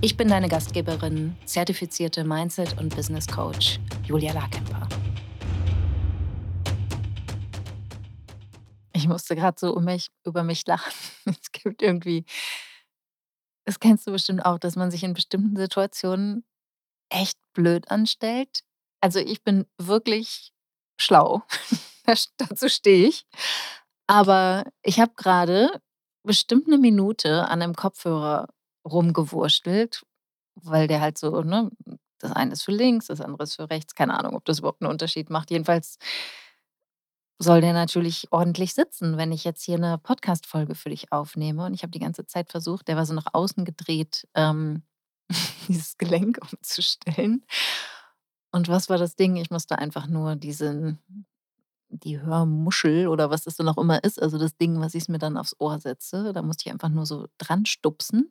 Ich bin deine Gastgeberin, zertifizierte Mindset- und Business Coach Julia Larkemper. Ich musste gerade so um mich, über mich lachen. Es gibt irgendwie, das kennst du bestimmt auch, dass man sich in bestimmten Situationen echt blöd anstellt. Also ich bin wirklich schlau. Dazu stehe ich. Aber ich habe gerade bestimmt eine Minute an einem Kopfhörer rumgewurstelt, weil der halt so, ne, das eine ist für links, das andere ist für rechts. Keine Ahnung, ob das überhaupt einen Unterschied macht. Jedenfalls soll der natürlich ordentlich sitzen, wenn ich jetzt hier eine Podcast-Folge für dich aufnehme. Und ich habe die ganze Zeit versucht, der war so nach außen gedreht, ähm, dieses Gelenk umzustellen. Und was war das Ding? Ich musste einfach nur diesen, die Hörmuschel oder was das dann auch immer ist, also das Ding, was ich mir dann aufs Ohr setze, da musste ich einfach nur so dran stupsen.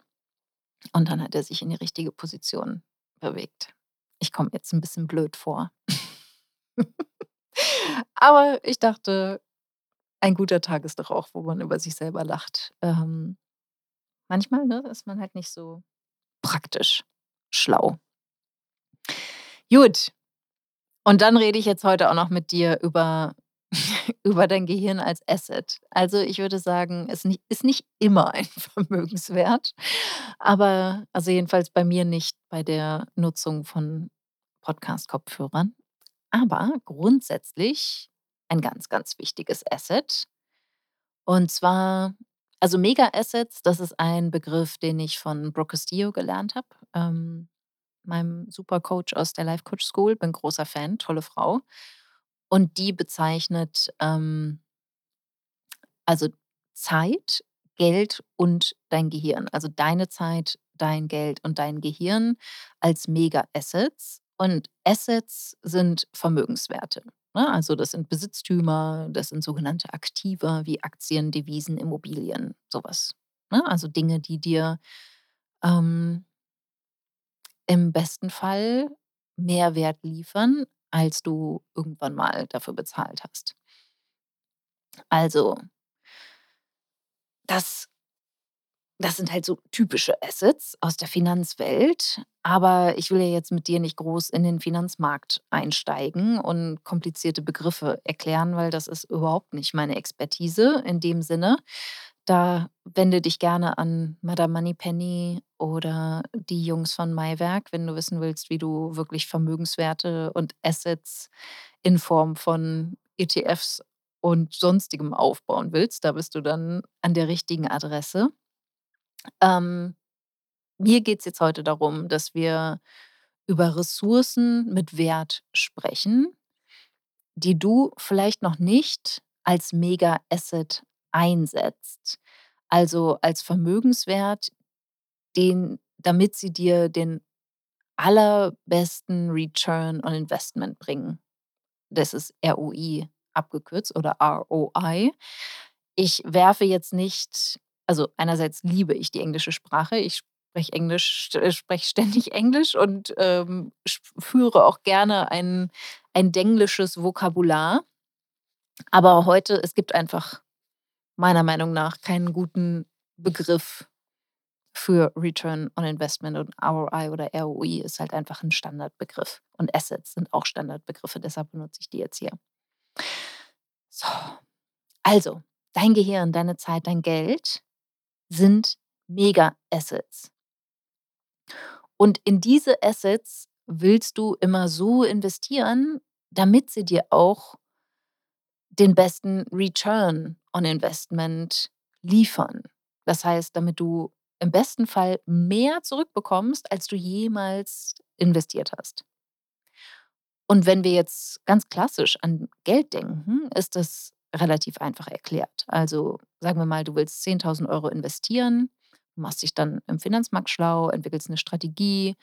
Und dann hat er sich in die richtige Position bewegt. Ich komme jetzt ein bisschen blöd vor. Aber ich dachte, ein guter Tag ist doch auch, wo man über sich selber lacht. Ähm, manchmal, ne, ist man halt nicht so praktisch schlau. Gut. Und dann rede ich jetzt heute auch noch mit dir über über dein Gehirn als Asset. Also ich würde sagen, es ist nicht immer ein Vermögenswert, aber also jedenfalls bei mir nicht bei der Nutzung von Podcast-Kopfhörern. Aber grundsätzlich ein ganz, ganz wichtiges Asset. Und zwar, also Mega-Assets, das ist ein Begriff, den ich von Brooke Castillo gelernt habe, ähm, meinem Supercoach aus der Life Coach School. Bin großer Fan, tolle Frau. Und die bezeichnet ähm, also Zeit, Geld und dein Gehirn. Also deine Zeit, dein Geld und dein Gehirn als Mega-Assets. Und Assets sind Vermögenswerte. Ne? Also das sind Besitztümer, das sind sogenannte Aktiva wie Aktien, Devisen, Immobilien, sowas. Ne? Also Dinge, die dir ähm, im besten Fall Mehrwert liefern, als du irgendwann mal dafür bezahlt hast. Also, das das sind halt so typische Assets aus der Finanzwelt. Aber ich will ja jetzt mit dir nicht groß in den Finanzmarkt einsteigen und komplizierte Begriffe erklären, weil das ist überhaupt nicht meine Expertise in dem Sinne. Da wende dich gerne an Madame Moneypenny oder die Jungs von Maiwerk, wenn du wissen willst, wie du wirklich Vermögenswerte und Assets in Form von ETFs und sonstigem aufbauen willst. Da bist du dann an der richtigen Adresse. Ähm, mir geht es jetzt heute darum, dass wir über Ressourcen mit Wert sprechen, die du vielleicht noch nicht als Mega-Asset einsetzt. Also als Vermögenswert, den, damit sie dir den allerbesten Return on Investment bringen. Das ist ROI abgekürzt oder ROI. Ich werfe jetzt nicht, also einerseits liebe ich die englische Sprache. Ich spreche Englisch, spreche ständig Englisch und ähm, führe auch gerne ein, ein denglisches Vokabular. Aber heute, es gibt einfach meiner Meinung nach keinen guten Begriff für Return on Investment und ROI oder ROI ist halt einfach ein Standardbegriff. Und Assets sind auch Standardbegriffe, deshalb benutze ich die jetzt hier. So, also, dein Gehirn, deine Zeit, dein Geld sind Mega-Assets. Und in diese Assets willst du immer so investieren, damit sie dir auch den besten Return on Investment liefern. Das heißt, damit du im besten Fall mehr zurückbekommst, als du jemals investiert hast. Und wenn wir jetzt ganz klassisch an Geld denken, ist das relativ einfach erklärt. Also sagen wir mal, du willst 10.000 Euro investieren, machst dich dann im Finanzmarkt schlau, entwickelst 'ne Strategie.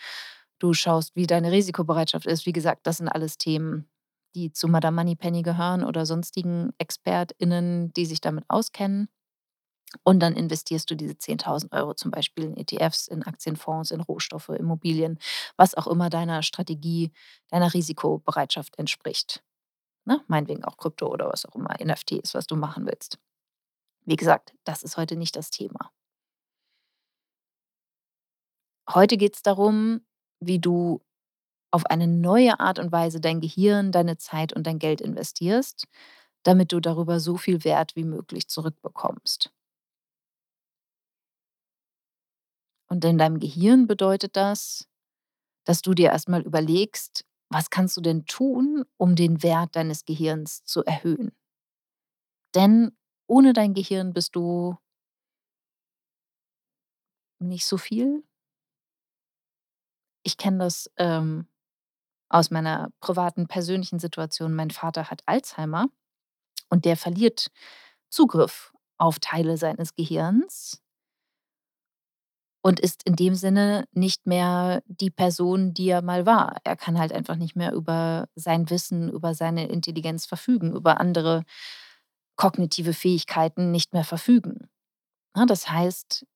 Du schaust, wie deine Risikobereitschaft ist. Wie gesagt, das sind alles Themen, die zu Madame Moneypenny gehören oder sonstigen ExpertInnen, die sich damit auskennen. Und dann investierst du diese 10.000 € zum Beispiel in ETFs, in Aktienfonds, in Rohstoffe, Immobilien, was auch immer deiner Strategie, deiner Risikobereitschaft entspricht, ne? Meinetwegen auch Krypto oder was auch immer, NFTs, was du machen willst. Wie gesagt, das ist heute nicht das Thema. Heute geht's darum, wie du auf eine neue Art und Weise dein Gehirn, deine Zeit und dein Geld investierst, damit du darüber so viel Wert wie möglich zurückbekommst. Und in deinem Gehirn bedeutet das, dass du dir erst mal überlegst: „Was kannst du denn tun, um den Wert deines Gehirns zu erhöhen?“ Denn ohne dein Gehirn bist du nicht so viel. Ich kenne das, ähm, aus meiner privaten, persönlichen Situation. Mein Vater hat Alzheimer und der verliert Zugriff auf Teile seines Gehirns und ist in dem Sinne nicht mehr die Person, die er mal war. Er kann halt einfach nicht mehr über sein Wissen, über seine Intelligenz verfügen, über andere kognitive Fähigkeiten nicht mehr verfügen. Das heißt,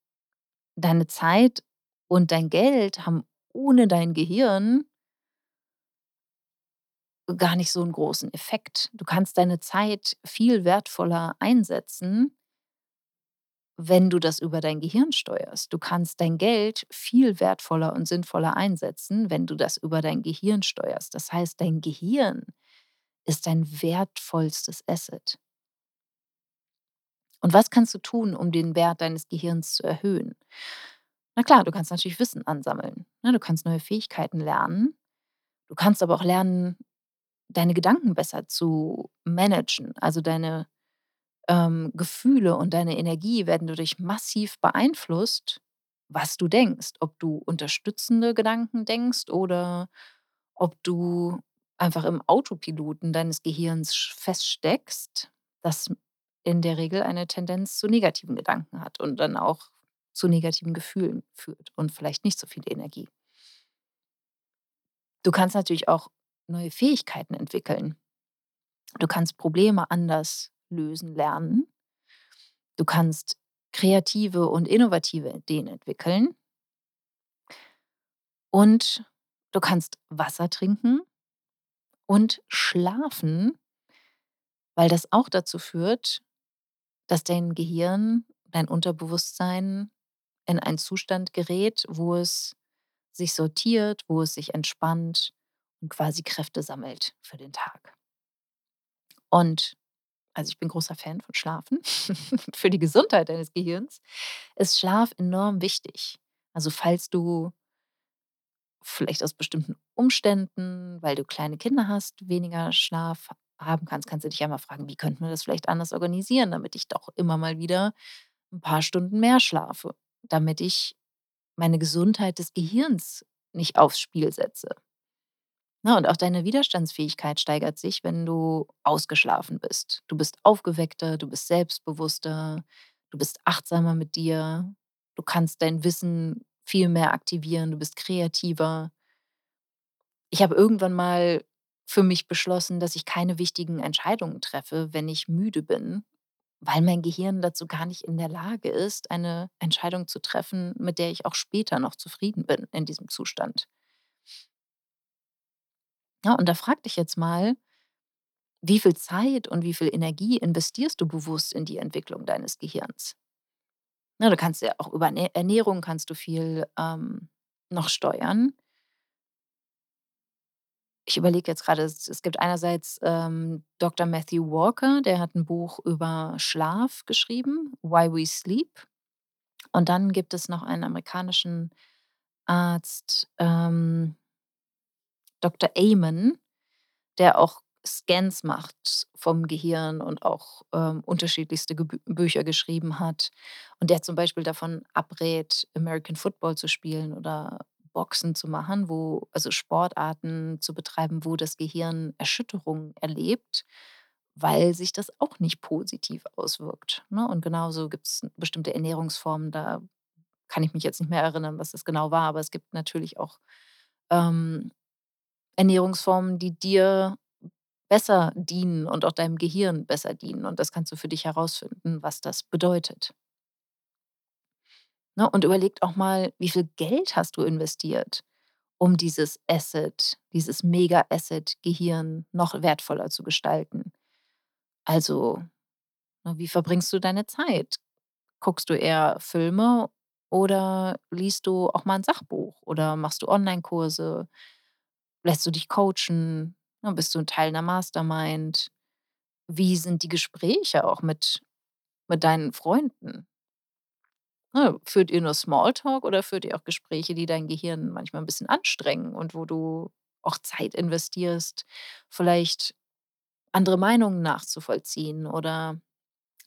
deine Zeit und dein Geld haben ohne dein Gehirn gar nicht so 'n großen Effekt. Du kannst deine Zeit viel wertvoller einsetzen wenn du das über dein Gehirn steuerst. Du kannst dein Geld viel wertvoller und sinnvoller einsetzen, wenn du das über dein Gehirn steuerst. Das heißt, dein Gehirn ist dein wertvollstes Asset. Und was kannst du tun, um den Wert deines Gehirns zu erhöhen? Na klar, du kannst natürlich Wissen ansammeln, ne? Du kannst neue Fähigkeiten lernen. Du kannst aber auch lernen, deine Gedanken besser zu managen. Also, deine, ähm, Gefühle und deine Energie werden dadurch massiv beeinflusst, was du denkst. Ob du unterstützende Gedanken denkst oder ob du einfach im Autopiloten deines Gehirns feststeckst, das in der Regel eine Tendenz zu negativen Gedanken hat und dann auch zu negativen Gefühlen führt und vielleicht nicht so viel Energie. Du kannst natürlich auch neue Fähigkeiten entwickeln. Du kannst Probleme anders lösen lernen. Du kannst kreative und innovative Ideen entwickeln. Und du kannst Wasser trinken und schlafen weil das auch dazu führt, dass dein Gehirn, dein Unterbewusstsein in einen Zustand gerät, wo es sich sortiert, wo es sich entspannt und quasi Kräfte sammelt für den Tag. Und also, ich bin großer Fan von Schlafen. Für die Gesundheit deines Gehirns ist Schlaf enorm wichtig. Also, falls du vielleicht aus bestimmten Umständen, weil du kleine Kinder hast, weniger Schlaf haben kannst, kannst du dich ja mal fragen: „Wie könnten wir das vielleicht anders organisieren, damit ich doch immer mal wieder 'n paar Stunden mehr schlafe, damit ich meine Gesundheit des Gehirns nicht aufs Spiel setze?“ Ne, und auch deine Widerstandsfähigkeit steigert sich, wenn du ausgeschlafen bist. Du bist aufgeweckter, du bist selbstbewusster, du bist achtsamer mit dir. Du kannst dein Wissen viel mehr aktivieren, du bist kreativer. Ich habe irgendwann mal für mich beschlossen, dass ich keine wichtigen Entscheidungen treffe, wenn ich müde bin, weil mein Gehirn dazu gar nicht in der Lage ist, eine Entscheidung zu treffen, mit der ich auch später noch zufrieden bin in diesem Zustand. Ja, und da frage dich jetzt mal: Wie viel Zeit und wie viel Energie investierst du bewusst in die Entwicklung deines Gehirns? Ne, du kannst ja auch über Ernä Ernährung kannst du viel, ähm, noch steuern. Ich überlege jetzt grade, es gibt einerseits, ähm, Doktor Matthew Walker, der hat 'n Buch über Schlaf geschrieben, „Why We Sleep“. Und dann gibt es noch einen amerikanischen Arzt, ähm Doktor Amen, der auch Scans macht vom Gehirn und auch, ähm, unterschiedlichste Gebü Bücher geschrieben hat. Und der zum Beispiel davon abrät, American Football zu spielen oder Boxen zu machen, wo also, Sportarten zu betreiben, wo das Gehirn Erschütterungen erlebt, weil sich das auch nicht positiv auswirkt, ne? Und genauso gibt's bestimmte Ernährungsformen, da kann ich mich jetzt nicht mehr erinnern, was das genau war, aber es gibt natürlich auch, ähm, Ernährungsformen, die dir besser dienen und auch deinem Gehirn besser dienen und das kannst du für dich herausfinden, was das bedeutet. Ne, und überleg auch mal, wie viel Geld hast du investiert, um dieses Asset, dieses Mega-Asset Gehirn noch wertvoller zu gestalten? Also, ne, wie verbringst du deine Zeit? Guckst du eher Filme oder liest du auch mal 'n Sachbuch oder machst du Onlinekurse? Lässt du dich coachen? Ne, bist du 'n Teil 'ner Mastermind? Wie sind die Gespräche auch mit mit deinen Freunden? Ne, führt ihr nur Small-Talk oder führt ihr auch Gespräche, die dein Gehirn manchmal 'n bisschen anstrengen und wo du auch Zeit investierst, vielleicht andere Meinungen nachzuvollziehen oder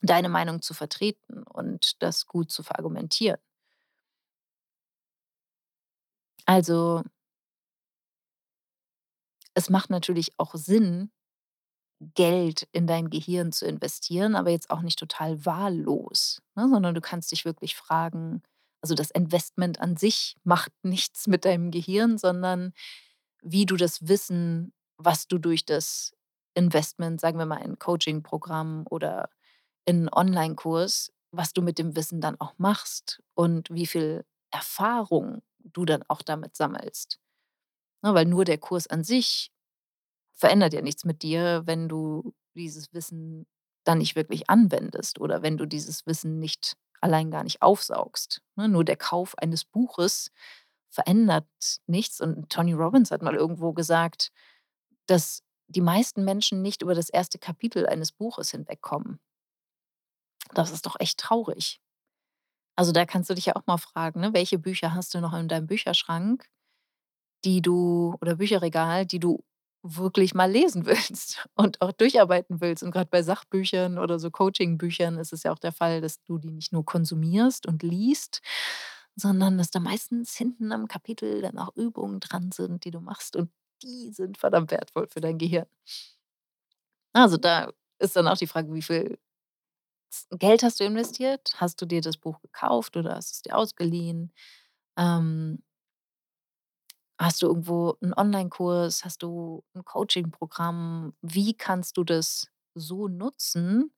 deine Meinung zu vertreten und das gut zu verargumentieren? Also es macht natürlich auch Sinn, Geld in dein Gehirn zu investieren, aber jetzt auch nicht total wahllos, ne, sondern du kannst dich wirklich fragen also, das Investment an sich macht nichts mit deinem Gehirn, sondern wie du das Wissen, was du durch das Investment, sagen wir mal, in Coaching-Programm oder in Onlinekurs was du mit dem Wissen dann auch machst und wie viel Erfahrung du dann auch damit sammelst. Ne, weil nur der Kurs an sich verändert ja nichts mit dir, wenn du dieses Wissen dann nicht wirklich anwendest oder wenn du dieses Wissen nicht allein gar nicht aufsaugst, ne? Nur der Kauf eines Buches verändert nichts und Tony Robbins hat mal irgendwo gesagt, dass die meisten Menschen nicht über das 1. Kapitel eines Buches hinwegkommen. Das ist doch echt traurig. Also, da kannst du dich ja auch mal fragen, ne, welche Bücher hast du noch in deinem Bücherschrank, die du oder Bücherregal, die du wirklich mal lesen willst und auch durcharbeiten willst. Und grad bei Sachbüchern oder so Coachingbüchern ist es ja auch der Fall, dass du die nicht nur konsumierst und liest, sondern dass da meistens hinten am Kapitel dann auch Übungen dran sind, die du machst und die sind verdammt wertvoll für dein Gehirn. Also, da ist dann auch die Frage, wie viel Geld hast du investiert? Hast du dir das Buch gekauft oder hast du's dir ausgeliehen? Ähm hast du irgendwo 'n Onlinekurs? Hast du 'n Coachingprogramm? Wie kannst du das so nutzen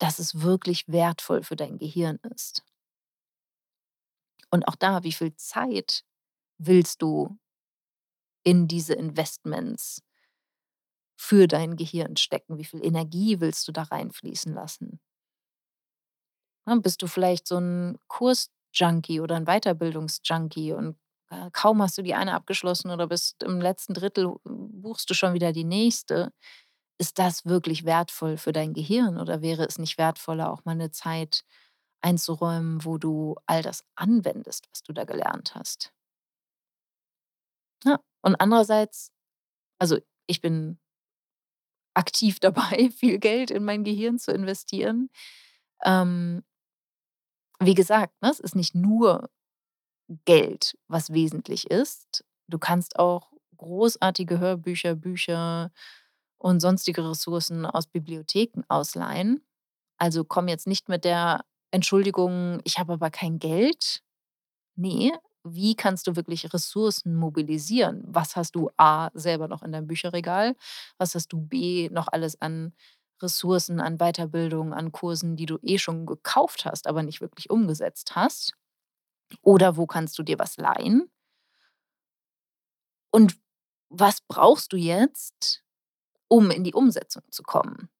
dass es wirklich wertvoll für dein Gehirn ist? Und auch da, wie viel Zeit willst du in diese Investments für dein Gehirn stecken? Wie viel Energie willst du da reinfließen lassen? Ne, bist du vielleicht so 'n Kurs-Junkie oder 'n Weiterbildungs-Junkie und, kaum hast du die eine abgeschlossen oder bist im letzten Drittel, buchst du schon wieder die nächste. Ist das wirklich wertvoll für dein Gehirn oder wäre es nicht wertvoller, auch mal 'ne Zeit einzuräumen, wo du all das anwendest, was du da gelernt hast? Ja, und andererseits also, ich bin aktiv dabei, viel Geld in mein Gehirn zu investieren. Ähm wie gesagt, ne, es ist nicht nur Geld, was wesentlich ist. Du kannst auch großartige Hörbücher, Bücher und sonstige Ressourcen aus Bibliotheken ausleihen. Also, komm jetzt nicht mit der Entschuldigung: „Ich habe aber kein Geld.“ Ne, wie kannst du wirklich Ressourcen mobilisieren? Was hast du A selber noch in deinem Bücherregal? Was hast du B noch alles an Ressourcen, an Weiterbildung, an Kursen, die du eh schon gekauft hast, aber nicht wirklich umgesetzt hast? Oder wo kannst du dir was leihen? Und was brauchst du jetzt, um in die Umsetzung zu kommen?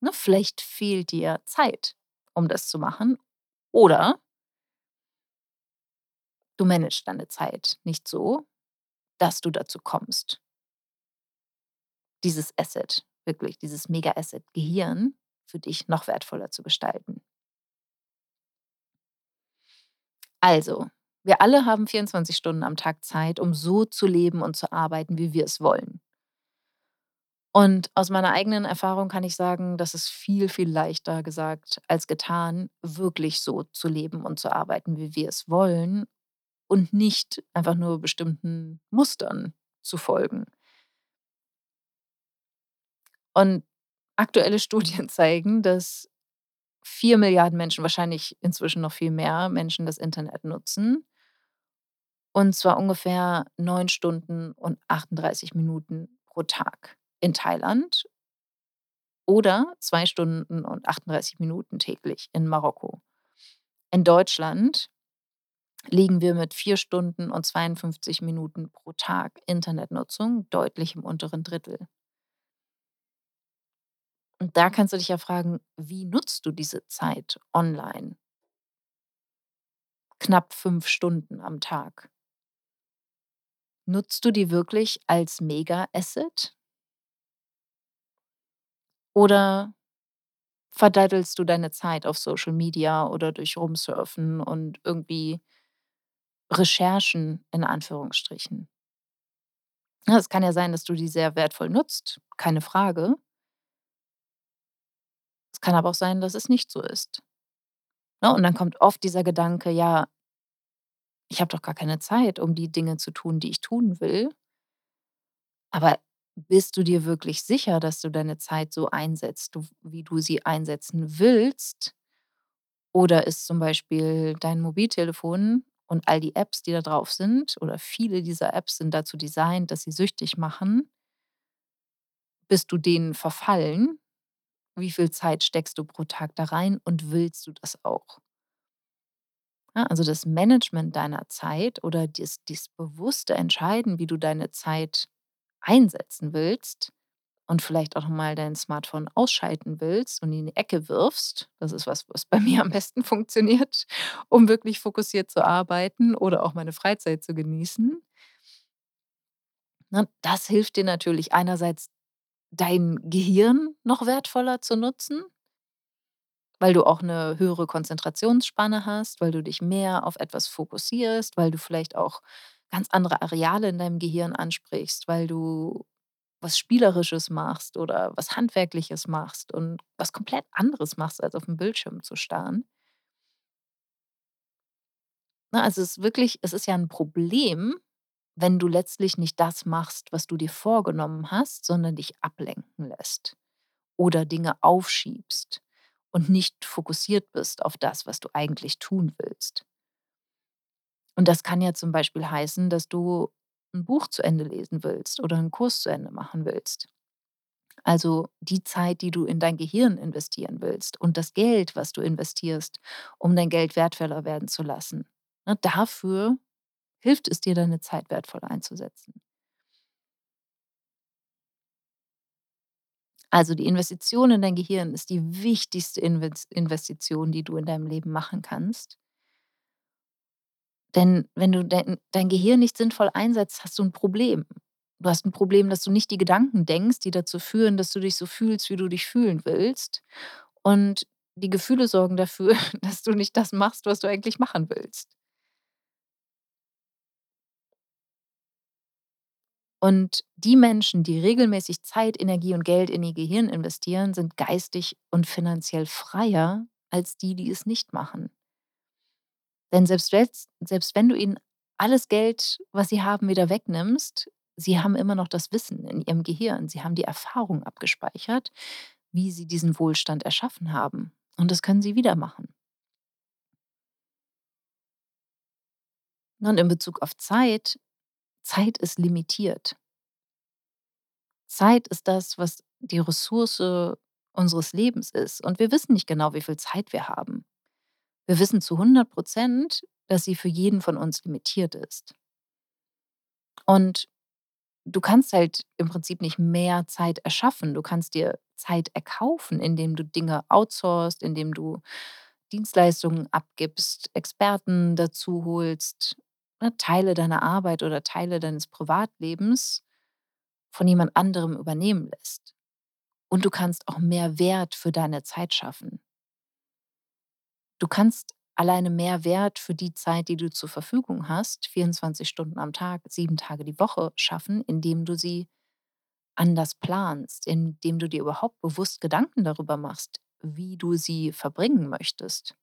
Ne, vielleicht fehlt dir Zeit, um das zu machen oder du managst deine Zeit nicht so, dass du dazu kommst dieses Asset, wirklich dieses Mega-Asset Gehirn für dich noch wertvoller zu gestalten. Also, wir alle haben 24 Stunden am Tag Zeit, um so zu leben und zu arbeiten, wie wir es wollen. Und aus meiner eigenen Erfahrung kann ich sagen, das ist viel, viel leichter gesagt als getan, wirklich so zu leben und zu arbeiten, wie wir es wollen und nicht einfach nur bestimmten Mustern zu folgen. Und aktuelle Studien zeigen, dass 4.000.000.000 Menschen, wahrscheinlich inzwischen noch viel mehr Menschen das Internet nutzen. Und zwar ungefähr 9 Stunden und 38 Minuten pro Tag in Thailand oder 2 Stunden und 38 Minuten täglich in Marokko. In Deutschland liegen wir mit 4 Stunden und 52 Minuten pro Tag Internetnutzung deutlich im unteren Drittel. Und da kannst du dich ja fragen: „Wie nutzt du diese Zeit online?“ Knapp 5 Stunden am Tag. Nutzt du die wirklich als Mega-Asset? Oder verdaddelst du deine Zeit auf Social Media oder durch Rumsurfen und irgendwie Recherchen in Anführungsstrichen? Es kann ja sein, dass du die sehr wertvoll nutzt, keine Frage. Es kann aber auch sein, dass es nicht so ist. Ne, und dann kommt oft dieser Gedanke: „Ja“ „ich habe doch gar keine Zeit, um die Dinge zu tun, die ich tun will.“ Aber bist du dir wirklich sicher, dass du deine Zeit so einsetzt, wie du sie einsetzen willst? Oder ist zum Beispiel dein Mobiltelefon und all die Apps, die da drauf sind oder viele dieser Apps sind dazu designt, dass sie süchtig machen bist du denen verfallen? Wie viel Zeit steckst du pro Tag da rein und willst du das auch? Ne, also das Management deiner Zeit oder dies dies bewusste Entscheiden, wie du deine Zeit einsetzen willst und vielleicht auch mal dein Smartphone ausschalten willst und in die Ecke wirfst. Das ist was, was bei mir am besten funktioniert, um wirklich fokussiert zu arbeiten oder auch meine Freizeit zu genießen. Ne, das hilft dir natürlich einerseits, dein Gehirn noch wertvoller zu nutzen weil du auch 'ne höhere Konzentrationsspanne hast, weil du dich mehr auf etwas fokussierst, weil du vielleicht auch ganz andere Areale in deinem Gehirn ansprichst, weil du was Spielerisches machst oder was Handwerkliches machst und was komplett anderes machst, als auf 'n Bildschirm zu starren. Ne, also es ist wirklich es ist ja 'n Problem, wenn du letztlich nicht das machst, was du dir vorgenommen hast, sondern dich ablenken lässt oder Dinge aufschiebst und nicht fokussiert bist auf das, was du eigentlich tun willst. Und das kann ja zum Beispiel heißen, dass du 'n Buch zu Ende lesen willst oder 'n Kurs zu Ende machen willst. Also die Zeit, die du in dein Gehirn investieren willst und das Geld, was du investierst, um dein Geld wertvoller werden zu lassen. Ne, dafür hilft es dir, deine Zeit wertvoll einzusetzen. Also die Investition in dein Gehirn ist die wichtigste Inves Investition, die du in deinem Leben machen kannst. Denn wenn du dein dein Gehirn nicht sinnvoll einsetzt, hast du 'n Problem. Du hast 'n Problem, dass du nicht die Gedanken denkst, die dazu führen, dass du dich so fühlst, wie du dich fühlen willst. Und die Gefühle sorgen dafür, dass du nicht das machst, was du eigentlich machen willst. Und die Menschen, die regelmäßig Zeit, Energie und Geld in ihr Gehirn investieren, sind geistig und finanziell freier als die, die es nicht machen. Denn selbst selbst wenn du ihnen alles Geld, was sie haben, wieder wegnimmst, sie haben immer noch das Wissen in ihrem Gehirn. Sie haben die Erfahrung abgespeichert, wie sie diesen Wohlstand erschaffen haben. Und das können sie wieder machen. Und in Bezug auf Zeit Zeit ist limitiert. Zeit ist das, was die Ressource unseres Lebens ist. Und wir wissen nicht genau, wie viel Zeit wir haben. Wir wissen zu 100 %, dass sie für jeden von uns limitiert ist. Und du kannst halt im Prinzip nicht mehr Zeit erschaffen. Du kannst dir Zeit erkaufen, indem du Dinge outsourcest, indem du Dienstleistungen abgibst, Experten dazu holst, ne, Teile deiner Arbeit oder Teile deines Privatlebens von jemand anderem übernehmen lässt. Und du kannst auch mehr Wert für deine Zeit schaffen. Du kannst alleine mehr Wert für die Zeit, die du zur Verfügung hast, 24 Stunden am Tag, 7 Tage die Woche schaffen, indem du sie anders planst, indem du dir überhaupt bewusst Gedanken darüber machst, wie du sie verbringen möchtest.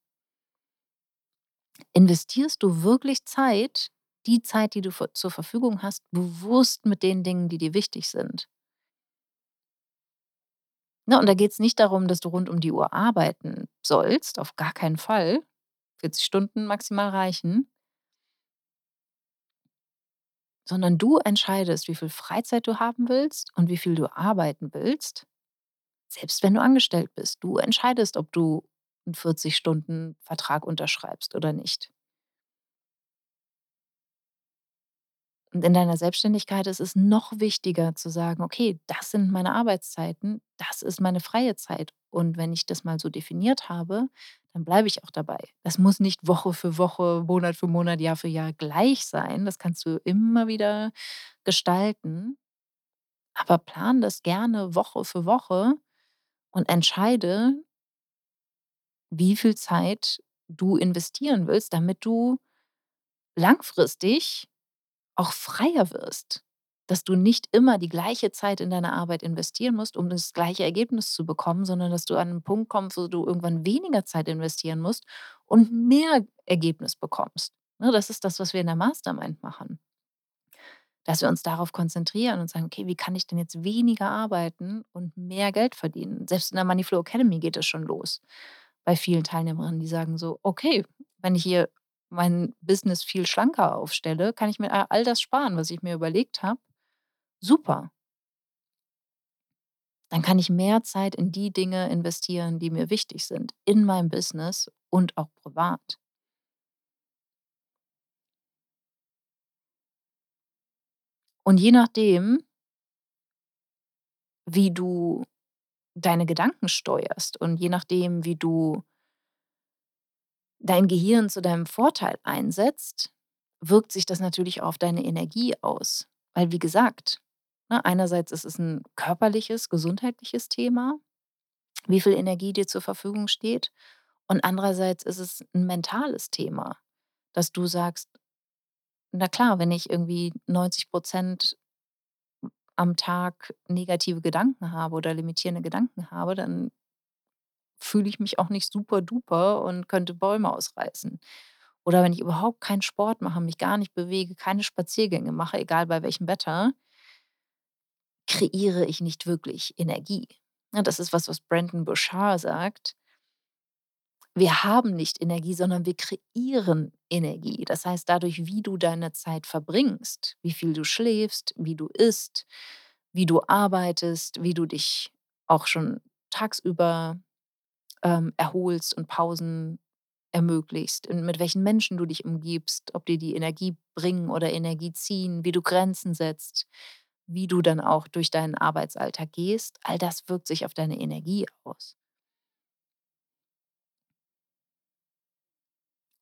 Investierst du wirklich Zeit die Zeit, die du zur Verfügung hast, bewusst mit den Dingen, die dir wichtig sind? Ne, und da geht's nicht darum, dass du rund um die Uhr arbeiten sollst, auf gar keinen Fall. 40 Stunden maximal reichen. Sondern du entscheidest, wie viel Freizeit du haben willst und wie viel du arbeiten willst, selbst wenn du angestellt bist. Du entscheidest, ob du 'n 40-Stunden-Vertrag unterschreibst oder nicht. Und in deiner Selbstständigkeit ist es noch wichtiger zu sagen: „Okay, das sind meine Arbeitszeiten, das ist meine freie Zeit.“ Und wenn ich das mal so definiert habe, dann bleibe ich auch dabei. Das muss nicht Woche für Woche, Monat für Monat, Jahr für Jahr gleich sein. Das kannst du immer wieder gestalten. Aber plan das gerne Woche für Woche und entscheide wie viel Zeit du investieren willst, damit du langfristig auch freier wirst. Dass du nicht immer die gleiche Zeit in deine Arbeit investieren musst, um das gleiche Ergebnis zu bekommen, sondern dass du an 'n Punkt kommst, wo du irgendwann weniger Zeit investieren musst und mehr Ergebnis bekommst. Ne, das ist das, was wir in der Mastermind machen. Dass wir uns darauf konzentrieren und sagen: „Okay, wie kann ich denn jetzt weniger arbeiten und mehr Geld verdienen?“ Selbst in der Money-Flow Academy geht das schon los bei vielen Teilnehmerinnen, die sagen so: „Okay, wenn ich hier mein Business viel schlanker aufstelle, kann ich mir all das sparen, was ich mir überlegt habe. Super.“ Dann kann ich mehr Zeit in die Dinge investieren, die mir wichtig sind, in meinem Business und auch privat. Und je nachdem wie du deine Gedanken steuerst und je nachdem, wie du dein Gehirn zu deinem Vorteil einsetzt, wirkt sich das natürlich auf deine Energie aus. Weil wie gesagt, ne, einerseits ist es 'n körperliches, gesundheitliches Thema, wie viel Energie dir zur Verfügung steht. Und andererseits ist es 'n mentales Thema, dass du sagst: „Na klar, wenn ich irgendwie 90 % am Tag negative Gedanken habe oder limitierende Gedanken habe, dann fühle ich mich auch nicht super duper und könnte Bäume ausreißen. Oder wenn ich überhaupt keinen Sport mache, mich gar nicht bewege, keine Spaziergänge mache, egal bei welchem Wetter kreiere ich nicht wirklich Energie.“ Ne, das ist was, was Brendon Burchard sagt. Wir haben nicht Energie, sondern wir kreieren Energie. Das heißt, dadurch, wie du deine Zeit verbringst, wie viel du schläfst, wie du isst, wie du arbeitest, wie du dich auch schon tagsüber, ähm, erholst und Pausen ermöglichst, mit welchen Menschen du dich umgibst, ob dir die Energie bringen oder Energie ziehen, wie du Grenzen setzt, wie du dann auch durch deinen Arbeitsalltag gehst, all das wirkt sich auf deine Energie aus.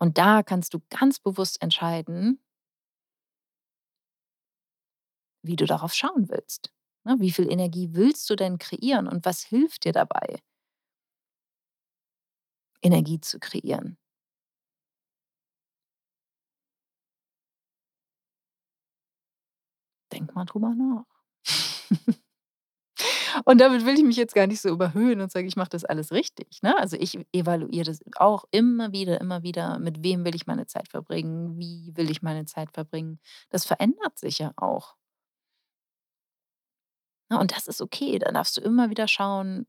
Und da kannst du ganz bewusst entscheiden wie du darauf schauen willst, ne? Wie viel Energie willst du denn kreieren und was hilft dir dabei? Energie zu kreieren? Denk mal drüber nach. Und damit will ich mich jetzt gar nicht so überhöhen und sagen, ich mache das alles richtig, ne? Also, ich evaluiere das auch immer wieder, immer wieder. Mit wem will ich meine Zeit verbringen? Wie will ich meine Zeit verbringen? Das verändert sich ja auch. Ne, und das ist okay. Da darfst du immer wieder schauen: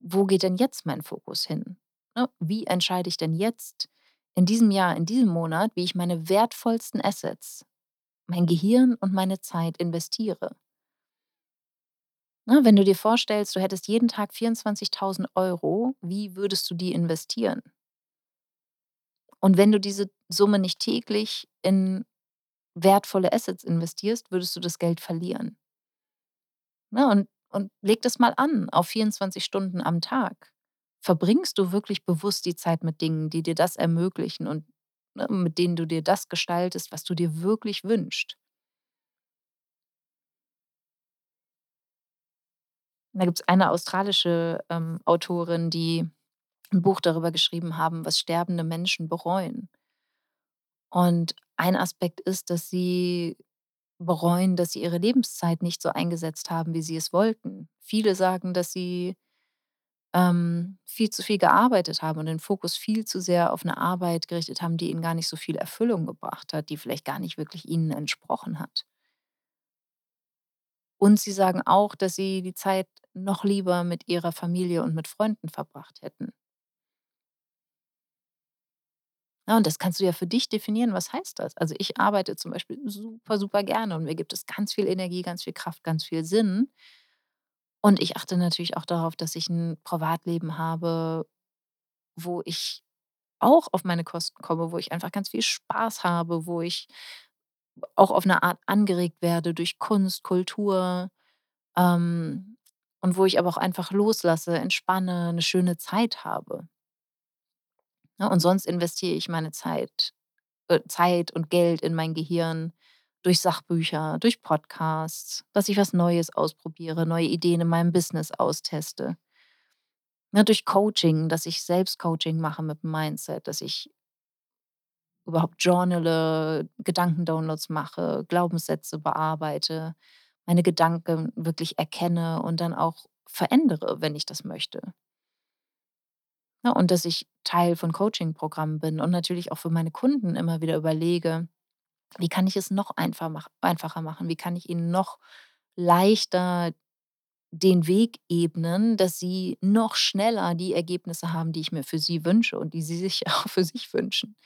„Wo geht denn jetzt mein Fokus hin?“ Ne? Wie entscheide ich denn jetzt in diesem Jahr, in diesem Monat, wie ich meine wertvollsten Assets, mein Gehirn und meine Zeit investiere? Ne, wenn du dir vorstellst, du hättest jeden Tag 24.000 €, wie würdest du die investieren? Und wenn du diese Summe nicht täglich in wertvolle Assets investierst, würdest du das Geld verlieren. Ne, und und leg das mal an auf 24 Stunden am Tag. Verbringst du wirklich bewusst die Zeit mit Dingen, die dir das ermöglichen und, ne, mit denen du dir das gestaltest, was du dir wirklich wünschst? Da gibt's eine australische, ähm, Autorin, die 'n Buch darüber geschrieben haben, was sterbende Menschen bereuen. Und ein Aspekt ist, dass sie bereuen, dass sie ihre Lebenszeit nicht so eingesetzt haben, wie sie es wollten. Viele sagen, dass sie, ähm, viel zu viel gearbeitet haben und den Fokus viel zu sehr auf 'ne Arbeit gerichtet haben, die ihnen gar nicht so viel Erfüllung gebracht hat, die vielleicht gar nicht wirklich ihnen entsprochen hat. Und sie sagen auch, dass sie die Zeit noch lieber mit ihrer Familie und mit Freunden verbracht hätten. Ja, und das kannst du ja für dich definieren, was heißt das? Also, ich arbeite zum Beispiel super, super gerne und mir gibt es ganz viel Energie, ganz viel Kraft, ganz viel Sinn. Und ich achte natürlich auch darauf, dass ich 'n Privatleben habe, wo ich auch auf meine Kosten komme, wo ich einfach ganz viel Spaß habe, wo ich auch auf 'ne Art angeregt werde durch Kunst, Kultur, ähm, und wo ich aber auch einfach loslasse, entspanne, 'ne schöne Zeit habe. Ne, und sonst investiere ich meine Zeit äh, Zeit und Geld in mein Gehirn durch Sachbücher, durch Podcasts, dass ich was Neues ausprobiere, neue Ideen in meinem Business austeste. Ne, durch Coaching, dass ich Selbstcoaching mache mit Mindset, dass ich überhaupt journale, Gedankendownloads mache, Glaubenssätze bearbeite, meine Gedanken wirklich erkenne und dann auch verändere, wenn ich das möchte. Ne, und dass ich Teil von Coachingprogrammen bin und natürlich auch für meine Kunden immer wieder überlege: „Wie kann ich es noch einfacher machen? Wie kann ich ihnen noch leichter den Weg ebnen, dass sie noch schneller die Ergebnisse haben, die ich mir für sie wünsche und die sie sich auch für sich wünschen?“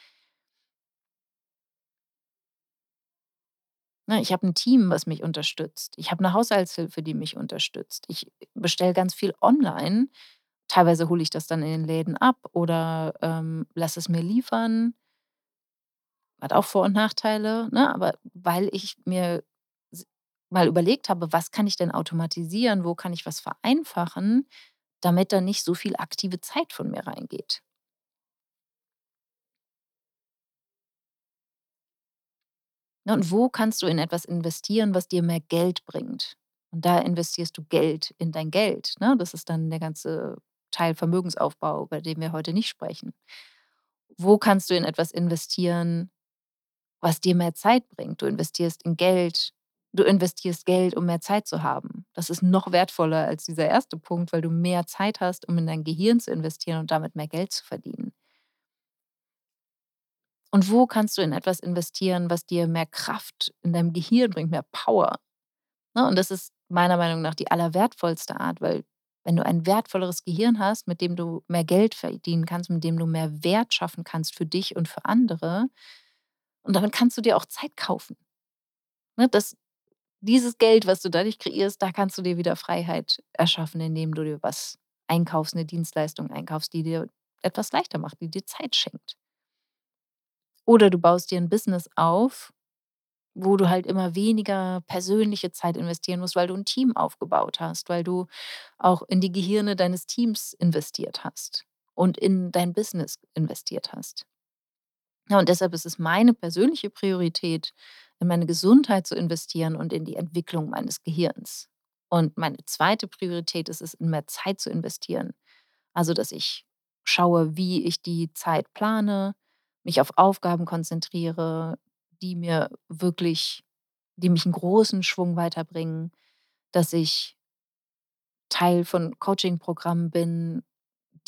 Ich habe 'n Team, was mich unterstützt. Ich habe 'ne Haushaltshilfe, die mich unterstützt. Ich bestelle ganz viel online. Teilweise hole ich das dann in den Läden ab oder, ähm, lasse es mir liefern. Hat auch Vor und Nachteile, ne? Aber weil ich mir mal überlegt habe: „Was kann ich denn automatisieren? Wo kann ich was vereinfachen, damit da nicht so viel aktive Zeit von mir reingeht?“ Und wo kannst du in etwas investieren, was dir mehr Geld bringt? Und da investierst du Geld in dein Geld, ne? Das ist dann der ganze Teil Vermögensaufbau, über den wir heute nicht sprechen. Wo kannst du in etwas investieren, was dir mehr Zeit bringt? Du investierst in Geld du investierst Geld, um mehr Zeit zu haben. Das ist noch wertvoller als dieser 1. Punkt, weil du mehr Zeit hast, um in dein Gehirn zu investieren und damit mehr Geld zu verdienen. Und wo kannst du in etwas investieren, was dir mehr Kraft in deinem Gehirn bringt, mehr Power, ne? Und das ist meiner Meinung nach die allerwertvollste Art, weil wenn du ein wertvolleres Gehirn hast, mit dem du mehr Geld verdienen kannst, mit dem du mehr Wert schaffen kannst für dich und für andere und damit kannst du dir auch Zeit kaufen. Ne, das dieses Geld, was du dadurch kreierst, da kannst du dir wieder Freiheit erschaffen, indem du dir was einkaufst, 'ne Dienstleistung einkaufst, die dir etwas leichter macht, die dir Zeit schenkt. Oder du baust dir 'n Business auf, wo du halt immer weniger persönliche Zeit investieren musst, weil du 'n Team aufgebaut hast, weil du auch in die Gehirne deines Teams investiert hast und in dein Business investiert hast. Ja, und deshalb ist es meine persönliche Priorität, in meine Gesundheit zu investieren und in die Entwicklung meines Gehirns. Und meine 2. Priorität ist es, in mehr Zeit zu investieren. Also, dass ich schaue, wie ich die Zeit plane, mich auf Aufgaben konzentriere, die mir wirklich die mich 'n großen Schwung weiterbringen, dass ich Teil von Coachingprogrammen bin,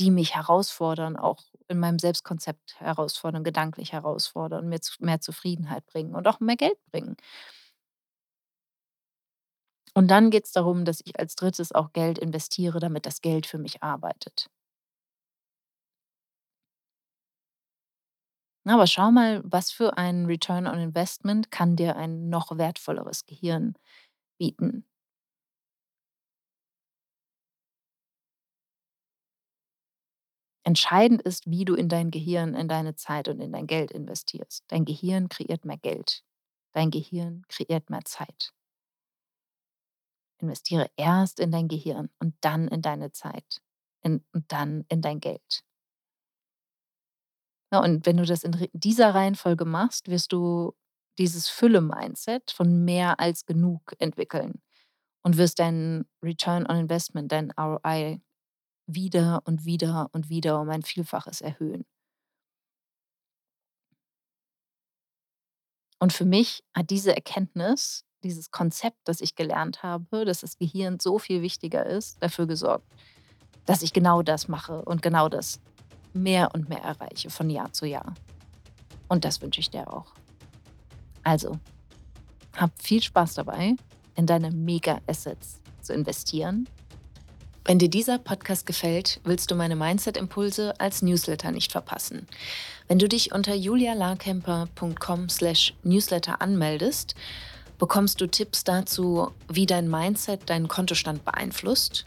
die mich herausfordern, auch in meinem Selbstkonzept herausfordern, gedanklich herausfordern, mir mehr Zufriedenheit bringen und auch mehr Geld bringen. Und dann geht's darum, dass ich als 3. auch Geld investiere, damit das Geld für mich arbeitet. Aber schau mal, was für ein Return on Investment kann dir ein noch wertvolleres Gehirn bieten. Entscheidend ist, wie du in dein Gehirn, in deine Zeit und in dein Geld investierst. Dein Gehirn kreiert mehr Geld. Dein Gehirn kreiert mehr Zeit. Investiere erst in dein Gehirn und dann in deine Zeit und dann in dein Geld. Ja, und wenn du das in dieser Reihenfolge machst, wirst du dieses Fülle-Mindset von mehr als genug entwickeln und wirst deinen Return on Investment, dein ROI wieder und wieder und wieder um ein Vielfaches erhöhen. Und für mich hat diese Erkenntnis, dieses Konzept, das ich gelernt habe, dass das Gehirn so viel wichtiger ist, dafür gesorgt, dass ich genau das mache und genau das mehr und mehr erreiche von Jahr zu Jahr. Und das wünsche ich dir auch. Also, hab viel Spaß dabei. in deine Mega-Assets zu investieren? Wenn dir dieser Podcast gefällt, willst du meine Mindset-Impulse als Newsletter nicht verpassen. Wenn du dich unter julialarkemper.com slash newsletter anmeldest, bekommst du Tipps dazu, wie dein Mindset deinen Kontostand beeinflusst,